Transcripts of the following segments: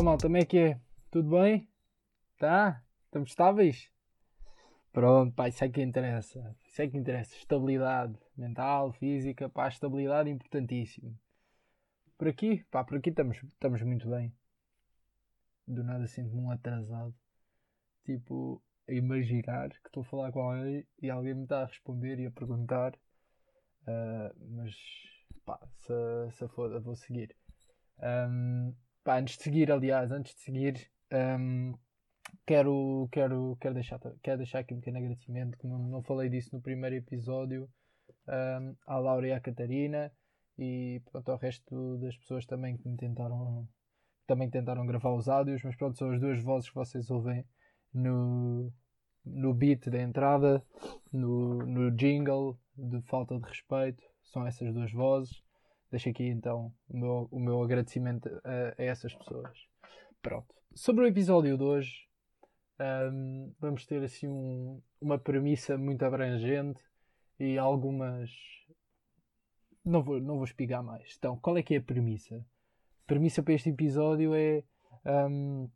Então, mal, como é que é? Tudo bem? Tá? Estamos estáveis? Pronto, pá, isso é que interessa. Isso é que interessa. Estabilidade mental, física, pá, estabilidade é importantíssimo. Por aqui, pá, por aqui estamos, estamos muito bem. Do nada sinto-me um atrasado. Tipo, a imaginar que estou a falar com alguém e alguém me está a responder e a perguntar. Uh, mas, pá, se, se foda, vou seguir. Um, pá, antes de seguir, aliás, antes de seguir, um, quero, quero, quero, deixar, quero deixar aqui um pequeno agradecimento, que não, não falei disso no primeiro episódio, um, à Laura e à Catarina e pronto, ao resto das pessoas também que me tentaram também tentaram gravar os áudios, mas pronto, são as duas vozes que vocês ouvem no, no beat da entrada, no, no jingle de falta de respeito, são essas duas vozes. Deixo aqui então o meu, o meu agradecimento a, a essas pessoas. Pronto. Sobre o episódio de hoje, um, vamos ter assim um, uma premissa muito abrangente e algumas. Não vou, não vou espigar mais. Então, qual é que é a premissa? A premissa para este episódio é um,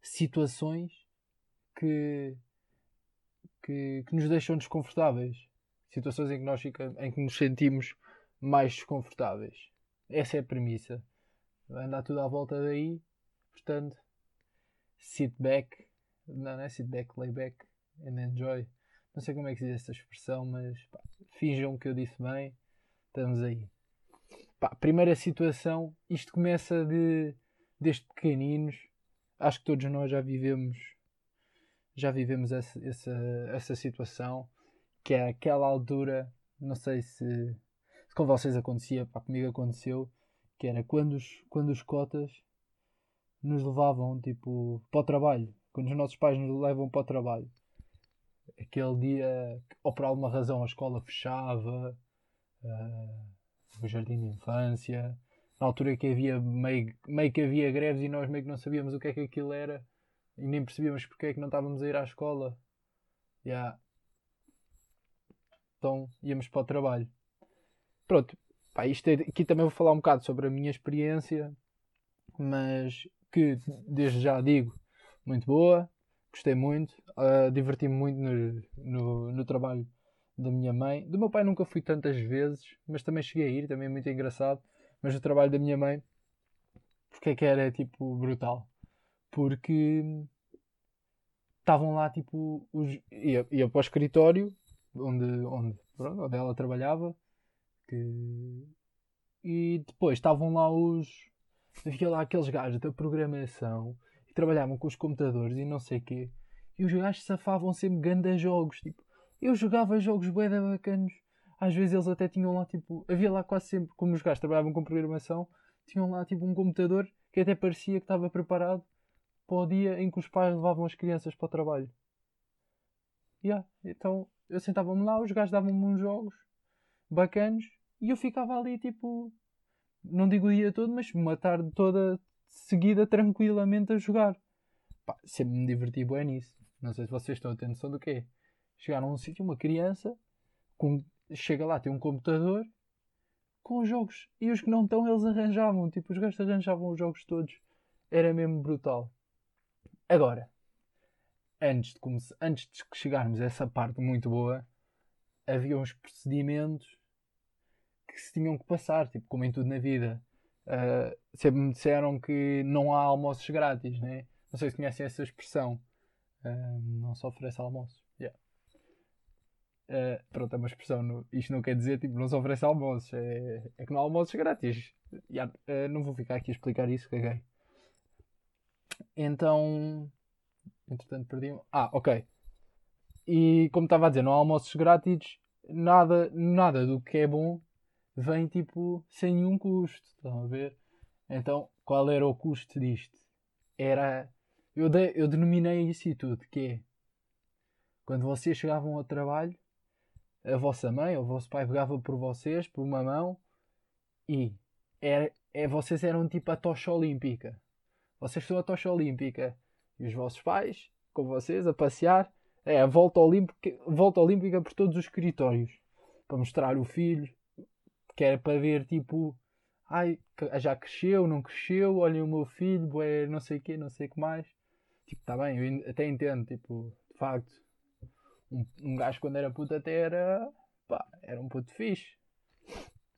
situações que, que, que, nos deixam desconfortáveis. Situações em que nós fica, em que nos sentimos mais desconfortáveis. Essa é a premissa. Andar tudo à volta daí. Portanto, sit back. Não, não é sit back, lay back and enjoy. Não sei como é que se diz essa expressão, mas pá, finjam que eu disse bem. Estamos aí. Pá, primeira situação. Isto começa de, desde pequeninos. Acho que todos nós já vivemos já vivemos essa, essa, essa situação que é aquela altura, não sei se com vocês acontecia, pá, comigo aconteceu, que era quando os, quando os cotas nos levavam tipo para o trabalho, quando os nossos pais nos levam para o trabalho. Aquele dia, ou por alguma razão a escola fechava, uh, o jardim de infância, na altura que havia meio, meio que havia greves e nós meio que não sabíamos o que é que aquilo era e nem percebíamos porque é que não estávamos a ir à escola. Yeah. Então íamos para o trabalho. Pronto, pá, isto é, aqui também vou falar um bocado sobre a minha experiência, mas que desde já digo, muito boa, gostei muito, uh, diverti-me muito no, no, no, trabalho da minha mãe. Do meu pai nunca fui tantas vezes, mas também cheguei a ir, também é muito engraçado. Mas o trabalho da minha mãe, porque é que era tipo brutal? Porque estavam lá tipo os, ia, ia para o escritório onde, onde, pronto, onde ela trabalhava que... E depois estavam lá os. Havia lá aqueles gajos da programação e trabalhavam com os computadores e não sei o quê. E os gajos safavam sempre grandes jogos. Tipo, eu jogava jogos bué bacanos. Às vezes eles até tinham lá, tipo, havia lá quase sempre, como os gajos trabalhavam com programação, tinham lá tipo um computador que até parecia que estava preparado para o dia em que os pais levavam as crianças para o trabalho. Yeah. Então eu sentava-me lá, os gajos davam-me uns jogos bacanos e eu ficava ali tipo, não digo o dia todo, mas uma tarde toda seguida tranquilamente a jogar. Pá, sempre me diverti bem nisso. Não sei se vocês estão a ter noção do que é. Chegar a um sítio, uma criança, com, chega lá, tem um computador com os jogos. E os que não estão, eles arranjavam. Tipo, os gajos arranjavam os jogos todos. Era mesmo brutal. Agora, antes de, antes de chegarmos a essa parte muito boa, havia uns procedimentos que se tinham que passar, tipo, como em tudo na vida. Uh, sempre me disseram que não há almoços grátis, né? Não sei se conhecem essa expressão. Uh, não se oferece almoços. Yeah. Uh, pronto, é uma expressão. No, isto não quer dizer tipo, não se oferece almoços. É, é que não há almoços grátis. Yeah, não vou ficar aqui a explicar isso, caguei. Então. Entretanto, perdi. Ah, ok. E como estava a dizer, não há almoços grátis. Nada, nada do que é bom vem tipo sem nenhum custo. Estão a ver? Então, qual era o custo disto? Era. Eu, de, eu denominei isso e tudo, que é quando vocês chegavam ao trabalho, a vossa mãe ou o vosso pai pegava por vocês, por uma mão, e era, é, vocês eram tipo a tocha olímpica. Vocês são a tocha olímpica. E os vossos pais, com vocês, a passear, é a volta olímpica, volta olímpica por todos os escritórios. Para mostrar o filho, que era para ver tipo, ai, já cresceu, não cresceu, olhem o meu filho, é não sei o não sei o que mais. Tipo, está bem, eu até entendo, tipo, de facto, um, um gajo quando era puto até era, pá, era um puto fixe.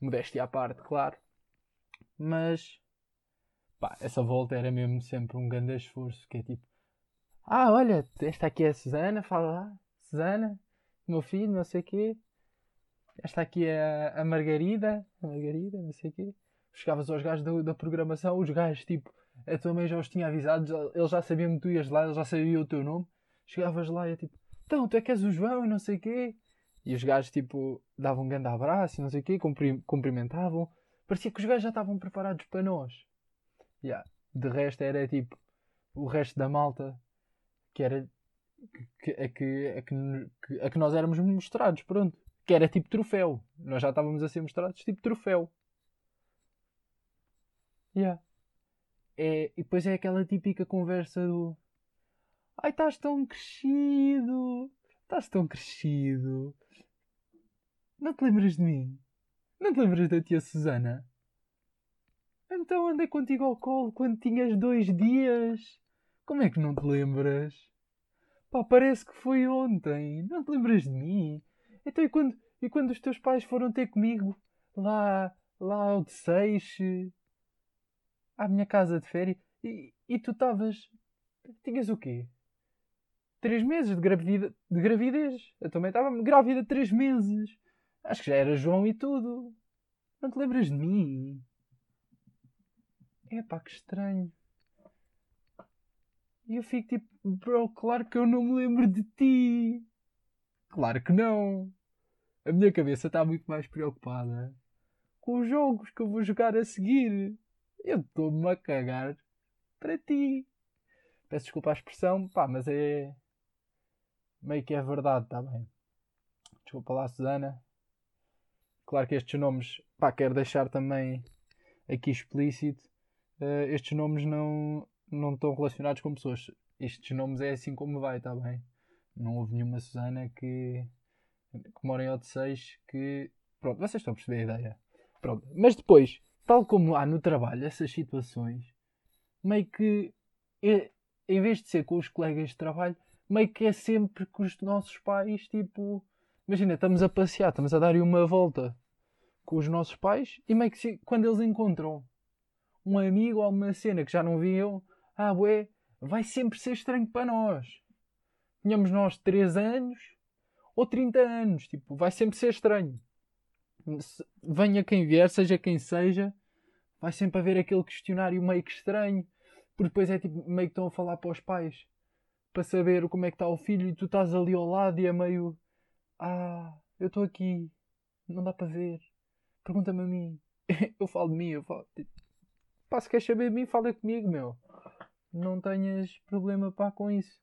Modéstia à parte, claro. Mas, pá, essa volta era mesmo sempre um grande esforço, que é tipo, ah, olha, esta aqui é a Susana, fala lá, Susana, meu filho, não sei o. Esta aqui é a, Margarida, a Margarida, não sei o quê. Chegavas aos gajos da, da programação, os gajos, tipo, a tua mãe já os tinha avisado, eles já sabiam que tu ias lá, eles já sabiam o teu nome. Chegavas lá e é tipo, então, tu é que és o João e não sei o quê. E os gajos, tipo, davam um grande abraço e não sei o quê, cumprimentavam. Parecia que os gajos já estavam preparados para nós. Yeah. De resto, era tipo, o resto da malta, que era, que, a, que, a, que, a que nós éramos mostrados, pronto. Que era tipo troféu. Nós já estávamos a ser mostrados tipo troféu. Yeah. É, e depois é aquela típica conversa do Ai, estás tão crescido. Estás tão crescido. Não te lembras de mim? Não te lembras da tia Susana? Então andei contigo ao colo quando tinhas dois dias. Como é que não te lembras? Pá, parece que foi ontem. Não te lembras de mim? Então e quando, e quando os teus pais foram ter comigo lá, lá ao de Seixe, à minha casa de férias, e, e tu estavas. Tinhas o quê? Três meses de, gravida, de gravidez. Eu também estava grávida três meses. Acho que já era João e tudo. Não te lembras de mim? É pá, que estranho. E eu fico tipo, bro, claro que eu não me lembro de ti. Claro que não. A minha cabeça está muito mais preocupada com os jogos que eu vou jogar a seguir. Eu estou-me a cagar para ti. Peço desculpa a expressão, pá, mas é. meio que é verdade, está bem. Desculpa lá, Susana. Claro que estes nomes, pá, quero deixar também aqui explícito. Uh, estes nomes não, não estão relacionados com pessoas. Estes nomes é assim como vai, está bem? Não houve nenhuma Susana que, que mora em Odisseis que. Pronto, vocês estão a perceber a ideia. Pronto. Mas depois, tal como há no trabalho essas situações, meio que é, em vez de ser com os colegas de trabalho, meio que é sempre com os nossos pais, tipo. Imagina, estamos a passear, estamos a dar uma volta com os nossos pais e meio que quando eles encontram um amigo ou uma cena que já não viam, ah, ué, vai sempre ser estranho para nós. Tínhamos nós 3 anos ou 30 anos, tipo, vai sempre ser estranho. Venha quem vier, seja quem seja, vai sempre haver aquele questionário meio que estranho, porque depois é tipo, meio que estão a falar para os pais para saber como é que está o filho e tu estás ali ao lado e é meio ah, eu estou aqui, não dá para ver. Pergunta-me a mim. eu falo de mim, eu falo. Tipo, pá, se queres saber de mim, fala comigo, meu não tenhas problema pá com isso.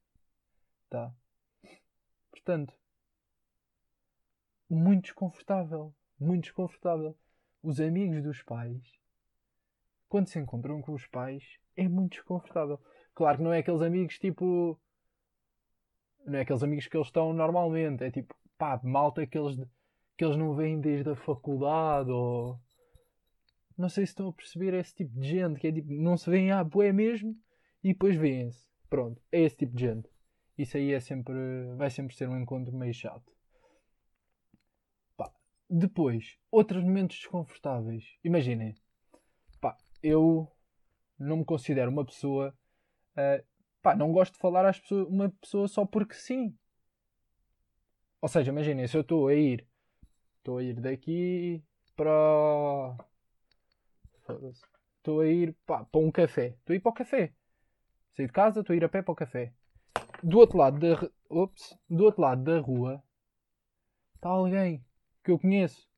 Tá? Portanto, muito desconfortável. Muito desconfortável. Os amigos dos pais, quando se encontram com os pais, é muito desconfortável. Claro que não é aqueles amigos tipo. Não é aqueles amigos que eles estão normalmente. É tipo, pá, malta que eles, que eles não vêm desde a faculdade ou. Não sei se estão a perceber esse tipo de gente que é tipo, não se vêem à boé mesmo e depois vêem-se. Pronto, é esse tipo de gente. Isso aí é sempre, vai sempre ser um encontro meio chato. Pá. Depois, outros momentos desconfortáveis. Imaginem, pá, eu não me considero uma pessoa. Uh, pá, não gosto de falar às pessoas, uma pessoa só porque sim. Ou seja, imaginem, se eu estou a ir, estou a ir daqui para. Estou a ir pá, para um café. Estou a ir para o café. Saí de casa, estou a ir a pé para o café. Do outro lado da, Ops, do outro lado da rua está alguém que eu conheço.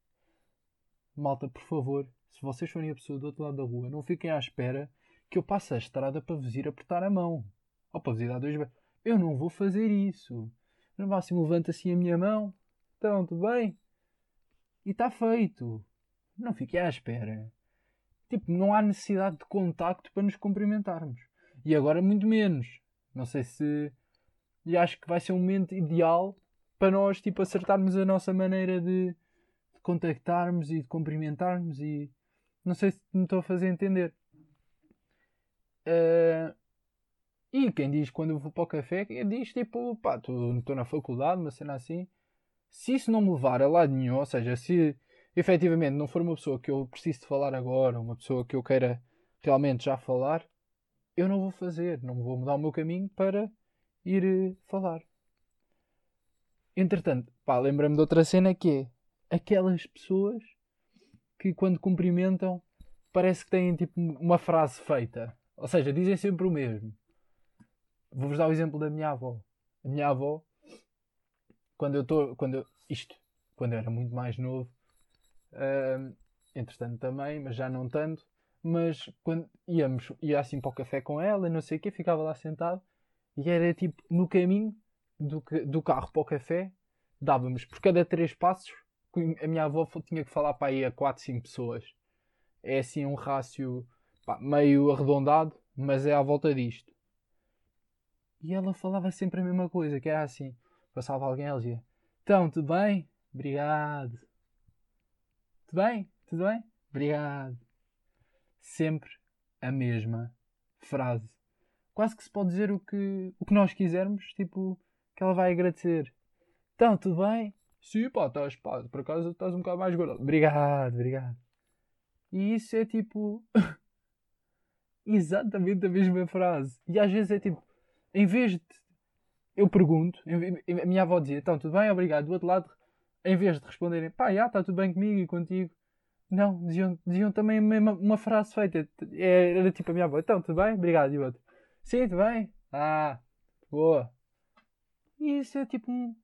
Malta, por favor, se vocês forem a pessoa do outro lado da rua, não fiquem à espera que eu passe a estrada para vos ir apertar a mão. Ou para vos ir dar dois beijos. Eu não vou fazer isso. No máximo levanta assim a minha mão. Então, tudo bem? E está feito. Não fiquem à espera. Tipo, não há necessidade de contacto para nos cumprimentarmos. E agora muito menos. Não sei se. E acho que vai ser um momento ideal para nós tipo, acertarmos a nossa maneira de, de contactarmos e de cumprimentarmos e, Não sei se me estou a fazer entender. Uh, e quem diz quando eu vou para o café, diz tipo, pá, estou na faculdade, uma cena assim. Se isso não me levar a lado nenhum, ou seja, se efetivamente não for uma pessoa que eu preciso de falar agora, uma pessoa que eu queira realmente já falar, eu não vou fazer, não vou mudar o meu caminho para ir eh, falar. Entretanto, pá, lembra-me de outra cena que é aquelas pessoas que quando cumprimentam parece que têm tipo uma frase feita. Ou seja, dizem sempre o mesmo. Vou-vos dar o exemplo da minha avó. A minha avó, quando eu estou. Quando eu, isto, quando eu era muito mais novo, uh, entretanto também, mas já não tanto. Mas quando íamos, ia assim para o café com ela e não sei o quê, ficava lá sentado e era tipo no caminho do, do carro para o café, dávamos por cada três passos, a minha avó tinha que falar para aí a 4, 5 pessoas. É assim um rácio pá, meio arredondado, mas é à volta disto. E ela falava sempre a mesma coisa, que era assim. Passava alguém, ela dizia, então, tudo bem? Obrigado. Tudo bem? Tudo bem? Obrigado. Sempre a mesma frase. Quase que se pode dizer o que, o que nós quisermos, tipo, que ela vai agradecer. Então, tudo bem? Sim, pá, estás, pá, por acaso estás um bocado mais gordo. Obrigado, obrigado. E isso é tipo. exatamente a mesma frase. E às vezes é tipo, em vez de. Eu pergunto, a minha avó dizia, então, tudo bem, obrigado. Do outro lado, em vez de responderem, pá, já, está tudo bem comigo e contigo. Não, diziam, diziam também uma, uma frase feita. É, era tipo a minha avó, então, tudo bem, obrigado. E o outro, sim, tudo bem. Ah, boa. E isso é tipo um.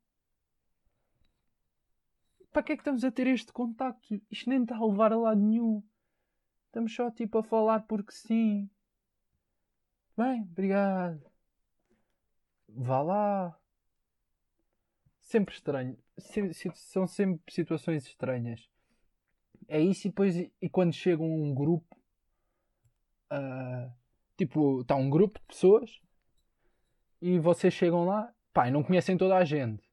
Para que é que estamos a ter este contacto? Isto nem está a levar a lado nenhum. Estamos só tipo a falar porque sim. Bem, obrigado. Vá lá. Sempre estranho. São sempre situações estranhas. É isso e depois e quando chega um grupo. Uh, tipo, está um grupo de pessoas e vocês chegam lá pá, não conhecem toda a gente.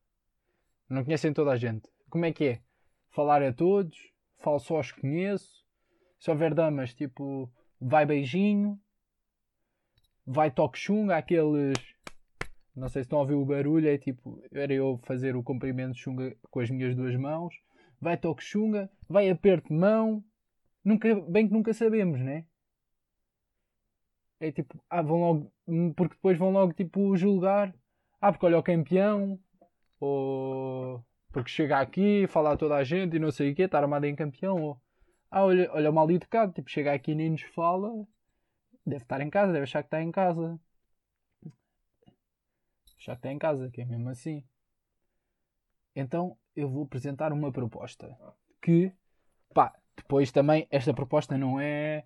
Não conhecem toda a gente. Como é que é? Falar a todos, falo só os conheço. Se houver damas, tipo, vai beijinho, vai toque chunga, aqueles. Não sei se estão a ouvir o barulho, é tipo, era eu fazer o comprimento de chunga com as minhas duas mãos. Vai toque chunga, vai aperto de mão. Nunca, bem que nunca sabemos, né? É tipo, ah, vão logo, porque depois vão logo tipo julgar ah, porque olha o campeão, ou porque chega aqui, fala a toda a gente e não sei o quê, está armado em campeão, ou ah, olha, olha o mal educado, tipo, chega aqui e nem nos fala, deve estar em casa, deve achar que está em casa. Achar que está em casa, que é mesmo assim. Então eu vou apresentar uma proposta que, pá, depois também esta proposta não é,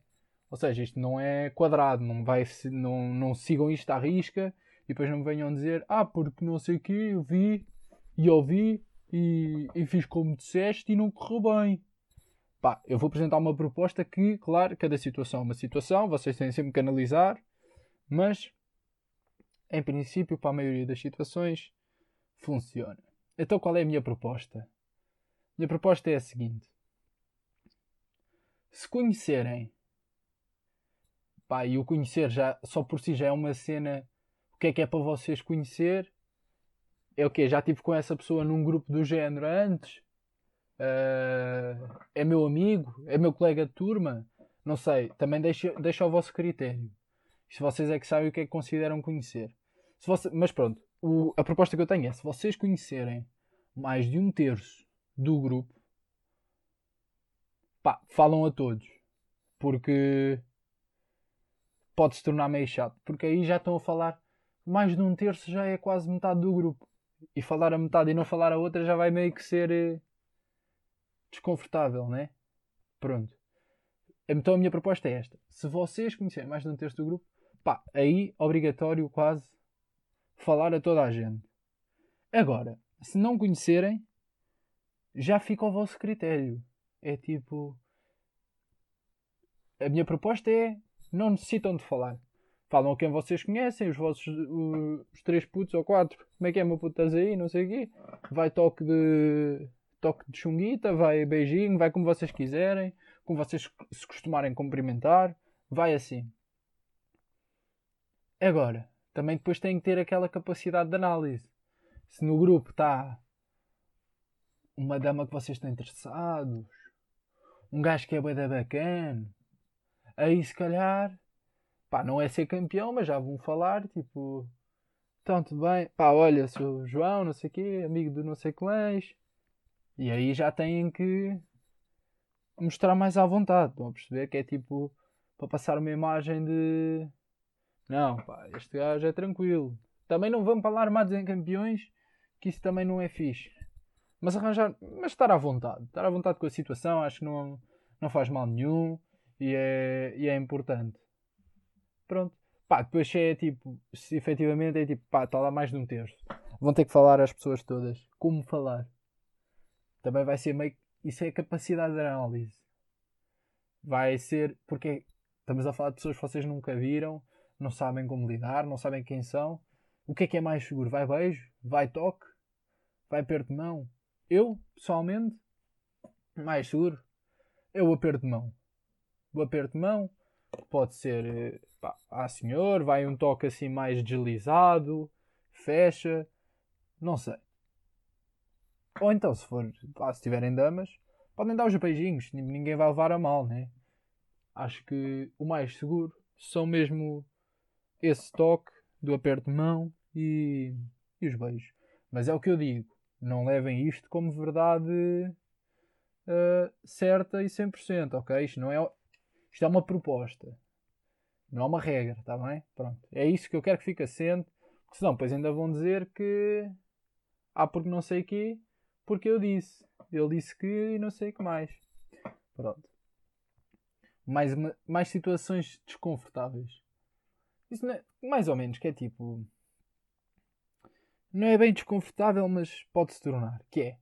ou seja, isto não é quadrado, não vai, não, não sigam isto à risca e depois não me venham dizer, ah, porque não sei o que, eu vi e ouvi e, e fiz como disseste e não correu bem. Pá, eu vou apresentar uma proposta que, claro, cada situação é uma situação, vocês têm sempre que analisar, mas em princípio, para a maioria das situações, funciona. Então, qual é a minha proposta? A minha proposta é a seguinte: se conhecerem, pá, e o conhecer já só por si já é uma cena que é que é para vocês conhecer? É o quê? Já estive com essa pessoa num grupo do género antes? Uh, é meu amigo? É meu colega de turma? Não sei. Também deixa, deixa ao vosso critério. Se vocês é que sabem o que é que consideram conhecer. Se você, mas pronto, o, a proposta que eu tenho é: se vocês conhecerem mais de um terço do grupo, pá, falam a todos. Porque pode se tornar meio chato. Porque aí já estão a falar mais de um terço já é quase metade do grupo. E falar a metade e não falar a outra já vai meio que ser eh, desconfortável, né? Pronto. Então a minha proposta é esta. Se vocês conhecerem mais de um terço do grupo, pá, aí obrigatório quase falar a toda a gente. Agora, se não conhecerem, já fica ao vosso critério. É tipo. A minha proposta é não necessitam de falar falam quem vocês conhecem, os vossos os três putos ou quatro, como é que é meu puto estás aí, não sei o quê. Vai toque de toque de chunguita, vai beijinho, vai como vocês quiserem, como vocês se costumarem cumprimentar, vai assim. Agora, também depois têm que ter aquela capacidade de análise. Se no grupo está uma dama que vocês estão interessados, um gajo que é bem bacana, aí se calhar, pá, não é ser campeão, mas já vão falar, tipo, então tudo bem, pá, olha, sou João, não sei o quê, amigo do não sei quais, e aí já têm que mostrar mais à vontade, estão a perceber que é tipo, para passar uma imagem de, não, pá, este gajo é tranquilo. Também não vamos falar armados em campeões, que isso também não é fixe. Mas arranjar, mas estar à vontade, estar à vontade com a situação, acho que não, não faz mal nenhum e é, e é importante. Pronto. Pá, depois é tipo, se efetivamente é tipo, pá, está lá mais de um terço. Vão ter que falar às pessoas todas. Como falar? Também vai ser meio. Isso é capacidade de análise. Vai ser. Porque estamos a falar de pessoas que vocês nunca viram, não sabem como lidar, não sabem quem são. O que é que é mais seguro? Vai beijo? Vai toque? Vai aperto de mão? Eu, pessoalmente, mais seguro, o aperto de mão. O aperto de mão pode ser, eh, pá, ah senhor, vai um toque assim mais deslizado, fecha, não sei. Ou então, se for, pá, se tiverem damas, podem dar os beijinhos, ninguém vai levar a mal, né? Acho que o mais seguro são mesmo esse toque do aperto de mão e, e os beijos. Mas é o que eu digo não levem isto como verdade uh, certa e 100%, ok? Isto não é, isto é uma proposta, não é uma regra, está bem? Pronto, é isso que eu quero que fique assente, porque senão depois ainda vão dizer que ah, porque não sei o quê, porque eu disse, ele disse que e não sei o que mais. Pronto. Mais, mais situações desconfortáveis. Isso é, mais ou menos, que é tipo não é bem desconfortável, mas pode se tornar. Que é.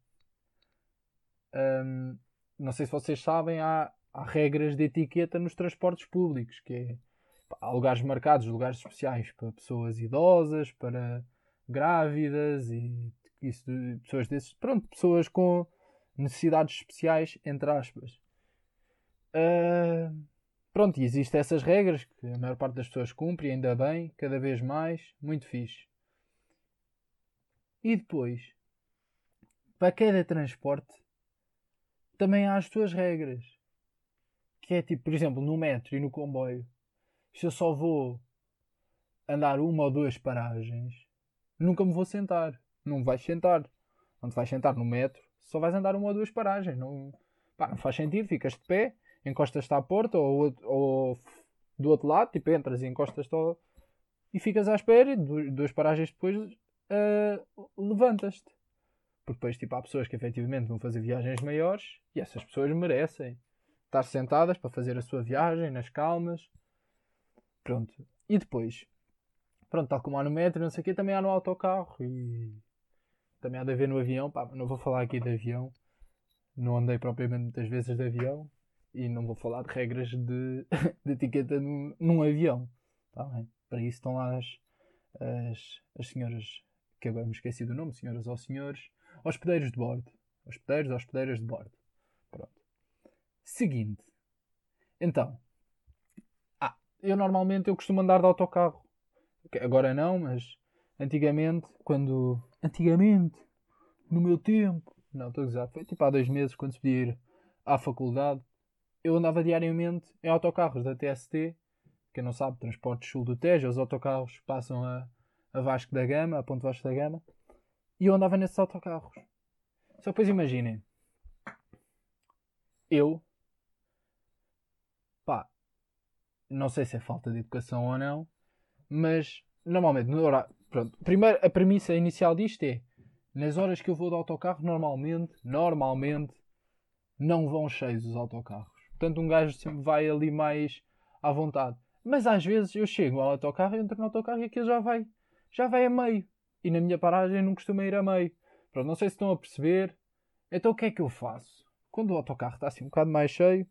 Um, não sei se vocês sabem, há, há, regras de etiqueta nos transportes públicos, que é há lugares marcados, lugares especiais para pessoas idosas, para grávidas e isso, pessoas desses, pronto, pessoas com necessidades especiais, entre aspas. Uh, pronto, e existem essas regras que a maior parte das pessoas cumpre, ainda bem, cada vez mais, muito fixe. E depois, para cada transporte, também há as suas regras. Que é tipo, por exemplo, no metro e no comboio, se eu só vou andar uma ou duas paragens, nunca me vou sentar. Não vais sentar. Não te vais sentar no metro, só vais andar uma ou duas paragens. Não, pá, não faz sentido, ficas de pé, encostas-te à porta ou, ou, do outro lado, tipo, entras e encostas-te ao, e ficas à espera e duas paragens depois uh, levantas-te. Porque depois tipo, há pessoas que efetivamente vão fazer viagens maiores e essas pessoas merecem estar sentadas para fazer a sua viagem nas calmas. Pronto. E depois, pronto, tal como há no metro, não sei o quê, também há no autocarro e também há de haver no avião. Pá, não vou falar aqui de avião, não andei propriamente muitas vezes de avião e não vou falar de regras de, de etiqueta num, num avião. Tá bem? Para isso estão lá as, as, as senhoras que agora me esqueci do nome, senhoras ou senhores, hospedeiros de bordo. Hospedeiros, hospedeiras de bordo. Seguinte. Então. Ah, eu normalmente eu costumo andar de autocarro. Agora não, mas antigamente, quando. Antigamente, no meu tempo. Não, estou a usar. Foi tipo há dois meses quando se podia ir à faculdade. Eu andava diariamente em autocarros da TST. Quem não sabe, Transportes Sul do Tejo, os autocarros passam a a Vasco da Gama, a Ponte Vasco da Gama, e eu andava nesses autocarros. Só depois imaginem, eu, pá, não sei se é falta de educação ou não, mas normalmente, no horário, pronto, primeiro, a premissa inicial disto é, nas horas que eu vou de autocarro, normalmente, normalmente, não vão cheios os autocarros. Portanto, um gajo sempre vai ali mais à vontade. Mas às vezes eu chego ao autocarro, entro no autocarro e aquilo já vai já vai a meio. E na minha paragem não costuma ir a meio. Pronto, não sei se estão a perceber. Então o que é que eu faço? Quando o autocarro está assim um bocado mais cheio,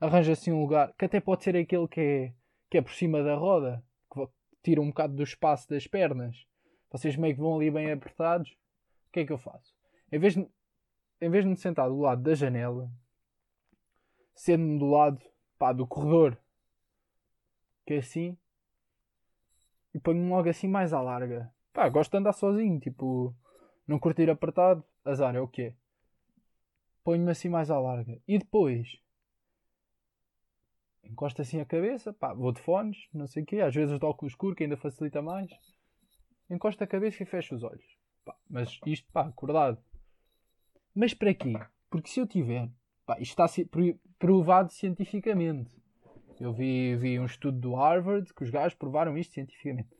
arranja assim um lugar, que até pode ser aquele que é, que é por cima da roda, que tira um bocado do espaço das pernas. Vocês meio que vão ali bem apertados. O que é que eu faço? Em vez de, em vez de me sentar do lado da janela, sendo do lado pá, do corredor, que é assim, e ponho-me logo assim mais à larga. Pá, gosto de andar sozinho, tipo, não curtir apertado, azar, é o quê? Ponho-me assim mais à larga. E depois, encosto assim a cabeça, pá, vou de fones, não sei o quê, às vezes de óculos escuro, que ainda facilita mais. Encosto a cabeça e fecho os olhos. Pá, mas isto, pá, acordado. Mas para quê? Porque se eu tiver, pá, isto está provado cientificamente. Eu vi, vi um estudo do Harvard que os gajos provaram isto cientificamente.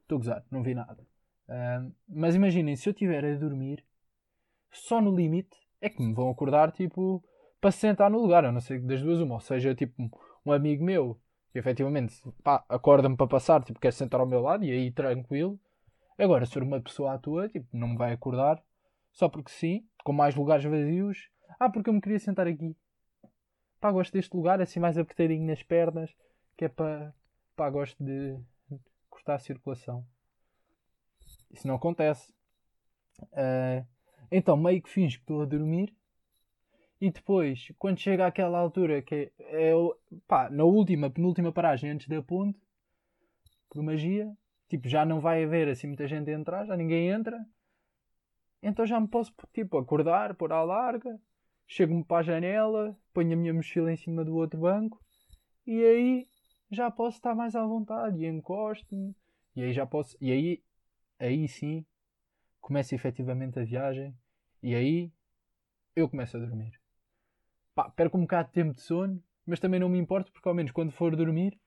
Estou a gozar, não vi nada. Uh, mas imaginem, se eu estiver a dormir, só no limite é que me vão acordar, tipo, para se sentar no lugar. Eu não sei das duas, uma. Ou seja, tipo, um amigo meu que efetivamente acorda-me para passar, tipo, quer sentar ao meu lado e aí tranquilo. Agora, se for uma pessoa à tua, tipo, não me vai acordar só porque sim, com mais lugares vazios. Ah, porque eu me queria sentar aqui. Pá, gosto deste lugar, assim mais apertadinho nas pernas, que é para. Pá, gosto de cortar a circulação. Isso não acontece. Uh, então, meio que finge que estou a dormir. E depois, quando chega àquela altura que é, é pá, na última, penúltima paragem antes da ponte, por magia, tipo, já não vai haver assim muita gente a entrar, já ninguém entra. Então já me posso, tipo, acordar, pôr à larga, chego-me para a janela, ponho a minha mochila em cima do outro banco e aí já posso estar mais à vontade e encosto-me e aí já posso e aí aí sim começa efetivamente a viagem e aí eu começo a dormir. Pá, perco um bocado de tempo de sono, mas também não me importo porque ao menos quando for dormir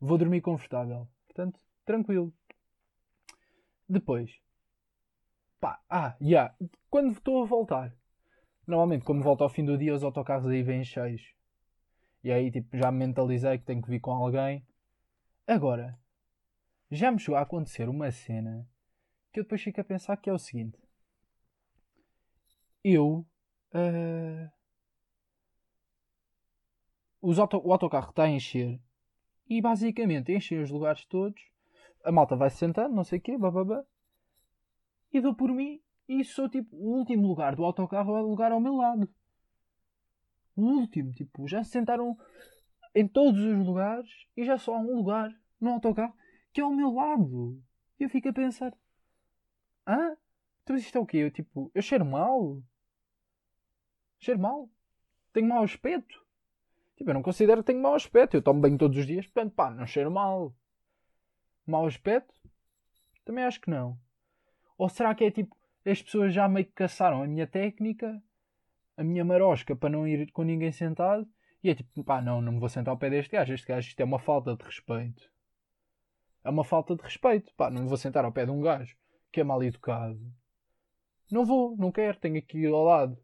vou dormir confortável. Portanto, tranquilo. Depois, pá, ah, já, yeah, quando estou a voltar, Normalmente, como volto ao fim do dia, os autocarros aí vêm cheios. E aí, tipo, já me mentalizei que tenho que vir com alguém. Agora, já me chegou a acontecer uma cena que eu depois fico a pensar que é o seguinte. Eu. Uh, os auto, o autocarro está a encher e basicamente enchem os lugares todos. A malta vai se sentando, não sei o quê, bababá. E dou por mim e sou tipo o último lugar do autocarro é o lugar ao meu lado. O último, tipo, já se sentaram em todos os lugares e já só há um lugar no autocarro que é ao meu lado. E eu fico a pensar: Hã? Então isto é o quê? Eu, tipo, eu cheiro mal? Cheiro mal? Tenho mau aspecto? Tipo, eu não considero que tenho mau aspecto. Eu tomo banho todos os dias, portanto, pá, não cheiro mal. Mau aspecto? Também acho que não. Ou será que é tipo, as pessoas já meio que caçaram a minha técnica, a minha marosca para não ir com ninguém sentado. E é tipo, pá, não, não me vou sentar ao pé deste gajo. Este gajo, isto é uma falta de respeito. É uma falta de respeito. Pá, não me vou sentar ao pé de um gajo que é mal educado. Não vou, não quero. Tenho aqui ao lado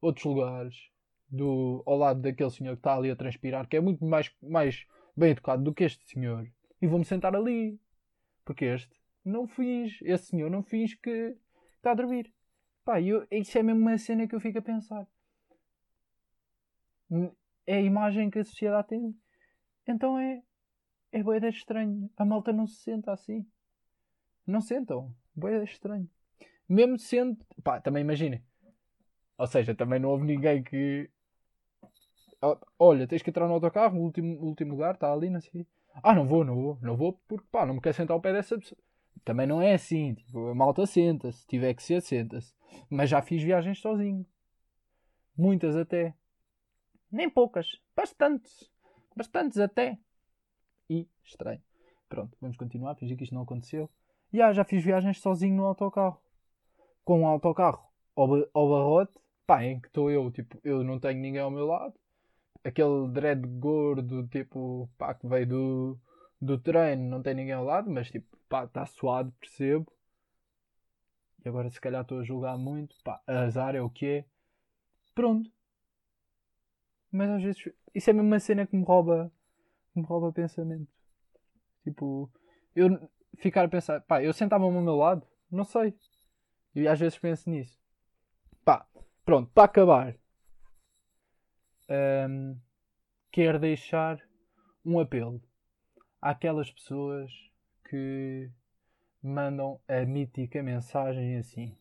outros lugares. Do, ao lado daquele senhor que está ali a transpirar, que é muito mais, mais bem educado do que este senhor. E vou-me sentar ali. Porque este não fiz. Esse senhor não fiz que está a dormir. Pá, eu, isso é mesmo uma cena que eu fico a pensar. É a imagem que a sociedade tem. Então é. É boeda estranho. A malta não se senta assim. Não sentam. Boeda estranho. Mesmo sendo. Pá, também imaginem. Ou seja, também não houve ninguém que. Olha, tens que entrar no autocarro, o último, último lugar está ali, não sei. Ah, não vou, não vou, não vou porque pá, não me quero sentar ao pé dessa pessoa. Também não é assim. Tipo, a malta senta-se. Se tiver que ser, senta-se. Mas já fiz viagens sozinho. Muitas até. Nem poucas. Bastantes. Bastantes até. E estranho. Pronto, vamos continuar. Fingir que isto não aconteceu. E ah, já fiz viagens sozinho no autocarro. Com um autocarro ao, ao barrote. Pá, em que estou eu. Tipo, eu não tenho ninguém ao meu lado. Aquele dread gordo, tipo, pá, que veio do, do treino, não tem ninguém ao lado, mas tipo, pá, está suado, percebo. E agora se calhar estou a julgar muito, pá, azar é o que é. Pronto. Mas às vezes, isso é mesmo uma cena que me rouba, me rouba pensamento. Tipo, eu ficar a pensar, pá, eu sentava-me ao meu lado, não sei. E às vezes penso nisso. Pá, pronto, para acabar. Um, quero deixar um apelo àquelas pessoas que mandam a mítica mensagem assim: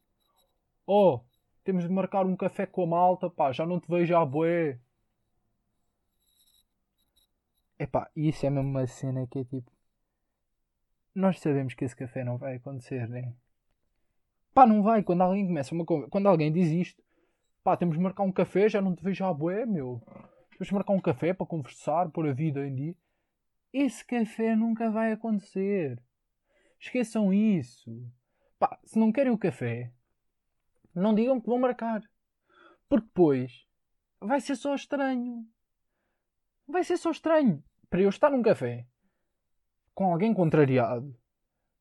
Oh, temos de marcar um café com a malta, pá, já não te vejo à boé. Epá, isso é mesmo uma cena que é tipo. Nós sabemos que esse café não vai acontecer, né? Pá, não vai. Quando alguém começa uma. Quando alguém diz isto, pá, temos de marcar um café, já não te vejo à bué, meu. Temos de marcar um café para conversar, pôr a vida em dia. Esse café nunca vai acontecer. Esqueçam isso. Pá, se não querem o café, não digam que vão marcar. Porque depois vai ser só estranho. Vai ser só estranho. Para eu estar num café com alguém contrariado.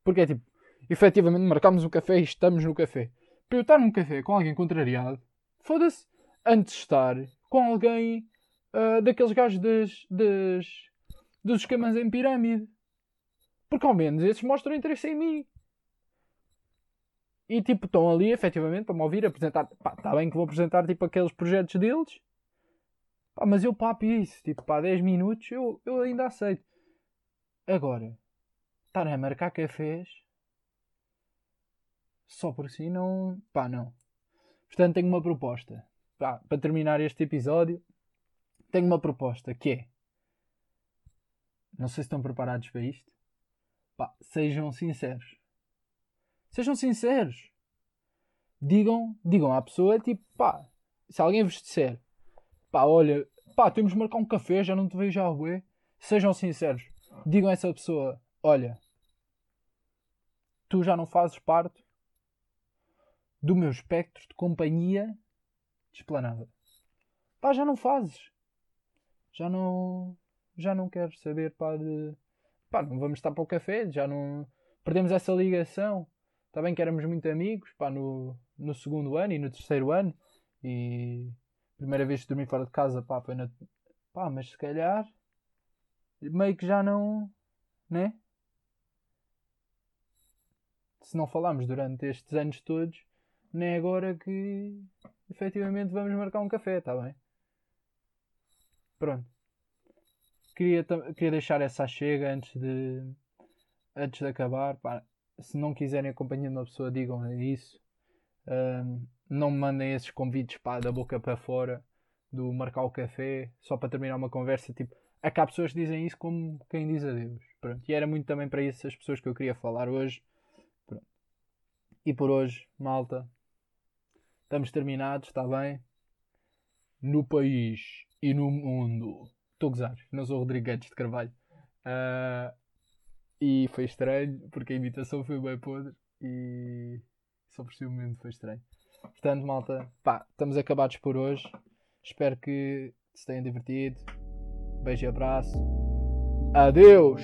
Porque é tipo, efetivamente marcámos o café e estamos no café. Para eu estar num café com alguém contrariado, foda-se, antes de estar com alguém uh, daqueles gajos das, das, dos esquemas em pirâmide. Porque ao menos esses mostram interesse em mim. E tipo, estão ali efetivamente para me ouvir apresentar. Pá, está bem que vou apresentar tipo aqueles projetos deles. Pá, mas eu papo isso, tipo, pá, 10 minutos eu, eu ainda aceito. Agora, estar a marcar cafés só por si não. pá, não. Portanto, tenho uma proposta. Para terminar este episódio, tenho uma proposta que é. Não sei se estão preparados para isto. Pá, sejam sinceros. Sejam sinceros. Digam, digam à pessoa, tipo, pá, se alguém vos disser, pá, olha, pá, temos de marcar um café, já não te vejo à bué. Sejam sinceros. Digam a essa pessoa, olha, tu já não fazes parte do meu espectro de companhia esplanada. Pá, já não fazes. Já não, já não quero saber, pá, de... Pá, não vamos estar para o café, já não... Perdemos essa ligação. Está bem que éramos muito amigos, pá, no, no segundo ano e no terceiro ano. E primeira vez que dormi fora de casa, pá, foi na. Pá, mas se calhar. Meio que já não. Né? Se não falámos durante estes anos todos, nem é agora que efetivamente vamos marcar um café, está bem? Pronto. Queria, queria deixar essa chega antes de. Antes de acabar. Pá, se não quiserem a companhia de uma pessoa, digam isso. Um, não me mandem esses convites pá, da boca para fora do marcar o café só para terminar uma conversa. Tipo, é que há pessoas que dizem isso como quem diz adeus. Pronto. E era muito também para isso as pessoas que eu queria falar hoje. Pronto. E por hoje, malta, estamos terminados, está bem? No país e no mundo. Estou a gozar, não sou Rodrigo Guedes de Carvalho. Uh, e foi estranho, porque a imitação foi bem podre e só por si o momento foi estranho. Portanto, malta, pá, estamos acabados por hoje. Espero que se tenham divertido. Beijo e abraço. Adeus!